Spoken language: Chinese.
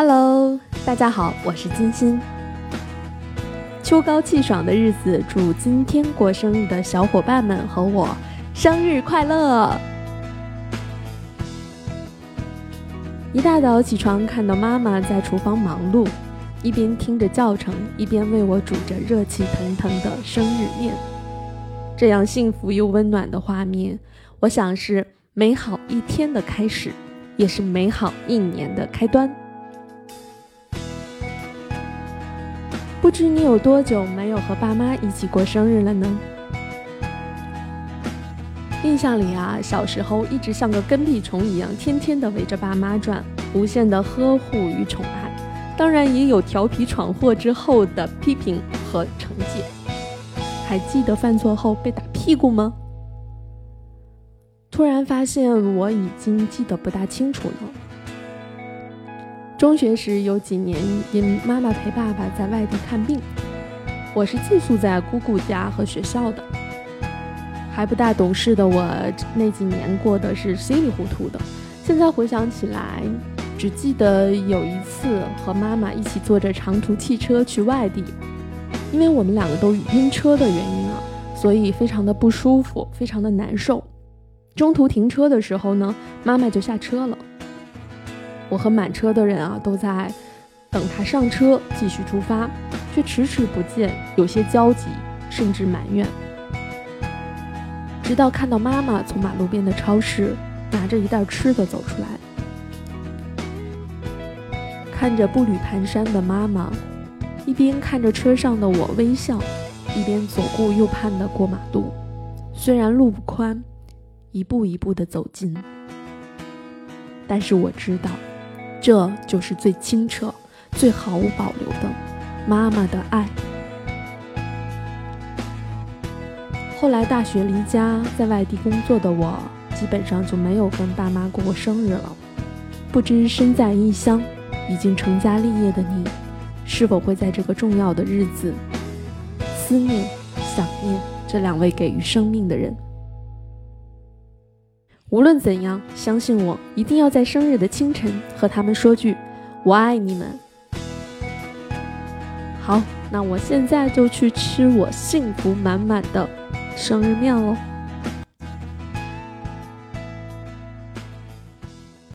Hello，大家好，我是金鑫。秋高气爽的日子，祝今天过生日的小伙伴们和我生日快乐！一大早起床，看到妈妈在厨房忙碌，一边听着教程，一边为我煮着热气腾腾的生日面。这样幸福又温暖的画面，我想是美好一天的开始，也是美好一年的开端。不知你有多久没有和爸妈一起过生日了呢？印象里啊，小时候一直像个跟屁虫一样，天天的围着爸妈转，无限的呵护与宠爱。当然也有调皮闯祸之后的批评和惩戒。还记得犯错后被打屁股吗？突然发现我已经记得不大清楚了。中学时有几年因妈妈陪爸爸在外地看病，我是寄宿在姑姑家和学校的。还不大懂事的我那几年过得是稀里糊涂的。现在回想起来，只记得有一次和妈妈一起坐着长途汽车去外地，因为我们两个都晕车的原因啊，所以非常的不舒服，非常的难受。中途停车的时候呢，妈妈就下车了。我和满车的人啊都在等他上车继续出发，却迟迟不见，有些焦急，甚至埋怨。直到看到妈妈从马路边的超市拿着一袋吃的走出来，看着步履蹒跚的妈妈，一边看着车上的我微笑，一边左顾右盼的过马路。虽然路不宽，一步一步的走近，但是我知道。这就是最清澈、最毫无保留的妈妈的爱。后来大学离家，在外地工作的我，基本上就没有跟爸妈过过生日了。不知身在异乡、已经成家立业的你，是否会在这个重要的日子思念、想念这两位给予生命的人？无论怎样，相信我，一定要在生日的清晨和他们说句“我爱你们”。好，那我现在就去吃我幸福满满的生日面喽。